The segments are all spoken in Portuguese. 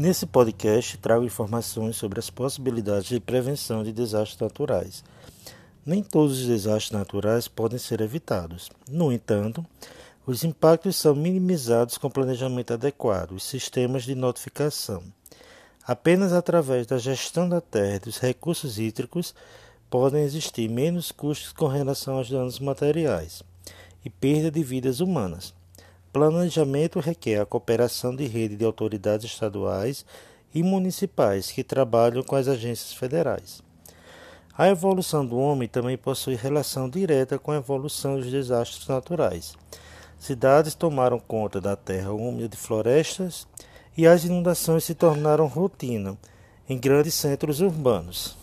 Nesse podcast, trago informações sobre as possibilidades de prevenção de desastres naturais. Nem todos os desastres naturais podem ser evitados. No entanto, os impactos são minimizados com planejamento adequado e sistemas de notificação. Apenas através da gestão da terra e dos recursos hídricos podem existir menos custos com relação aos danos materiais e perda de vidas humanas. Planejamento requer a cooperação de rede de autoridades estaduais e municipais que trabalham com as agências federais. A evolução do homem também possui relação direta com a evolução dos desastres naturais. Cidades tomaram conta da terra úmida de florestas e as inundações se tornaram rotina em grandes centros urbanos.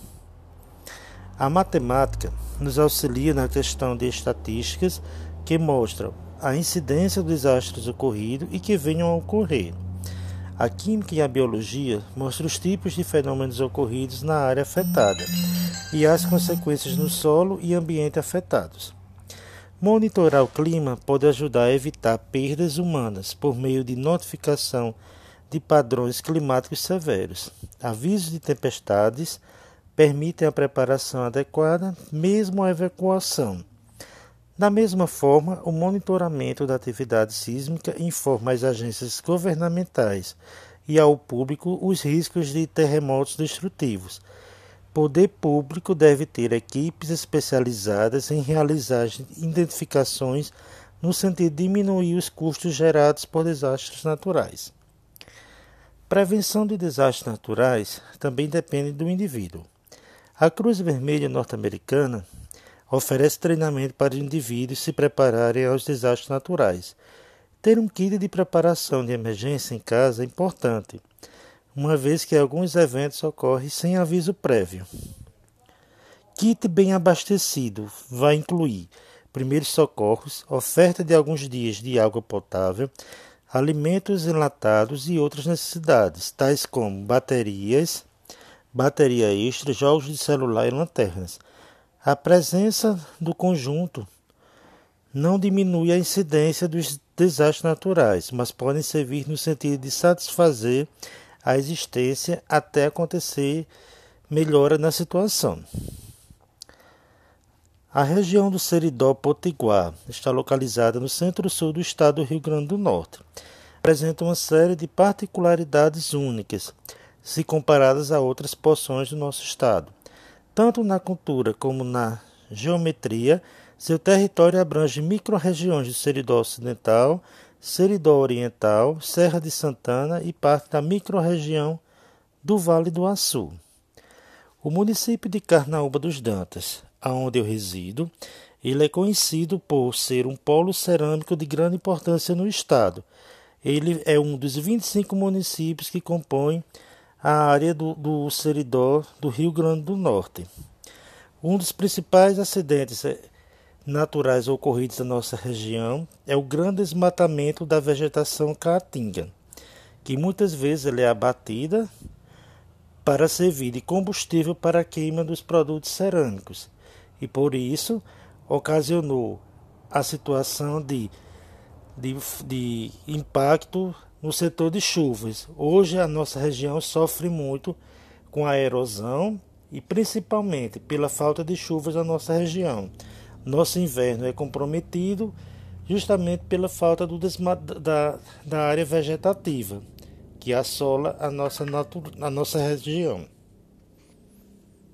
A matemática nos auxilia na questão de estatísticas que mostram a incidência dos desastres ocorridos e que venham a ocorrer. A química e a biologia mostram os tipos de fenômenos ocorridos na área afetada e as consequências no solo e ambiente afetados. Monitorar o clima pode ajudar a evitar perdas humanas por meio de notificação de padrões climáticos severos. Avisos de tempestades permitem a preparação adequada, mesmo a evacuação da mesma forma, o monitoramento da atividade sísmica informa as agências governamentais e ao público os riscos de terremotos destrutivos. Poder público deve ter equipes especializadas em realizar identificações no sentido de diminuir os custos gerados por desastres naturais. Prevenção de desastres naturais também depende do indivíduo. A Cruz Vermelha norte-americana oferece treinamento para indivíduos se prepararem aos desastres naturais. Ter um kit de preparação de emergência em casa é importante, uma vez que alguns eventos ocorrem sem aviso prévio. Kit bem abastecido vai incluir primeiros socorros, oferta de alguns dias de água potável, alimentos enlatados e outras necessidades, tais como baterias, bateria extra, jogos de celular e lanternas. A presença do conjunto não diminui a incidência dos desastres naturais, mas podem servir no sentido de satisfazer a existência até acontecer melhora na situação. A região do Seridó Potiguar está localizada no centro-sul do estado do Rio Grande do Norte. Apresenta uma série de particularidades únicas, se comparadas a outras porções do nosso estado. Tanto na cultura como na geometria, seu território abrange microrregiões do Seridó Ocidental, Seridó Oriental, Serra de Santana e parte da microrregião do Vale do Açu. O município de Carnaúba dos Dantas, aonde eu resido, ele é conhecido por ser um polo cerâmico de grande importância no estado. Ele é um dos 25 municípios que compõem a área do, do Seridó do Rio Grande do Norte. Um dos principais acidentes eh, naturais ocorridos na nossa região é o grande desmatamento da vegetação caatinga, que muitas vezes é abatida para servir de combustível para a queima dos produtos cerâmicos e por isso ocasionou a situação de, de, de impacto no setor de chuvas. Hoje a nossa região sofre muito com a erosão e principalmente pela falta de chuvas na nossa região. Nosso inverno é comprometido justamente pela falta do da, da área vegetativa que assola a nossa, a nossa região.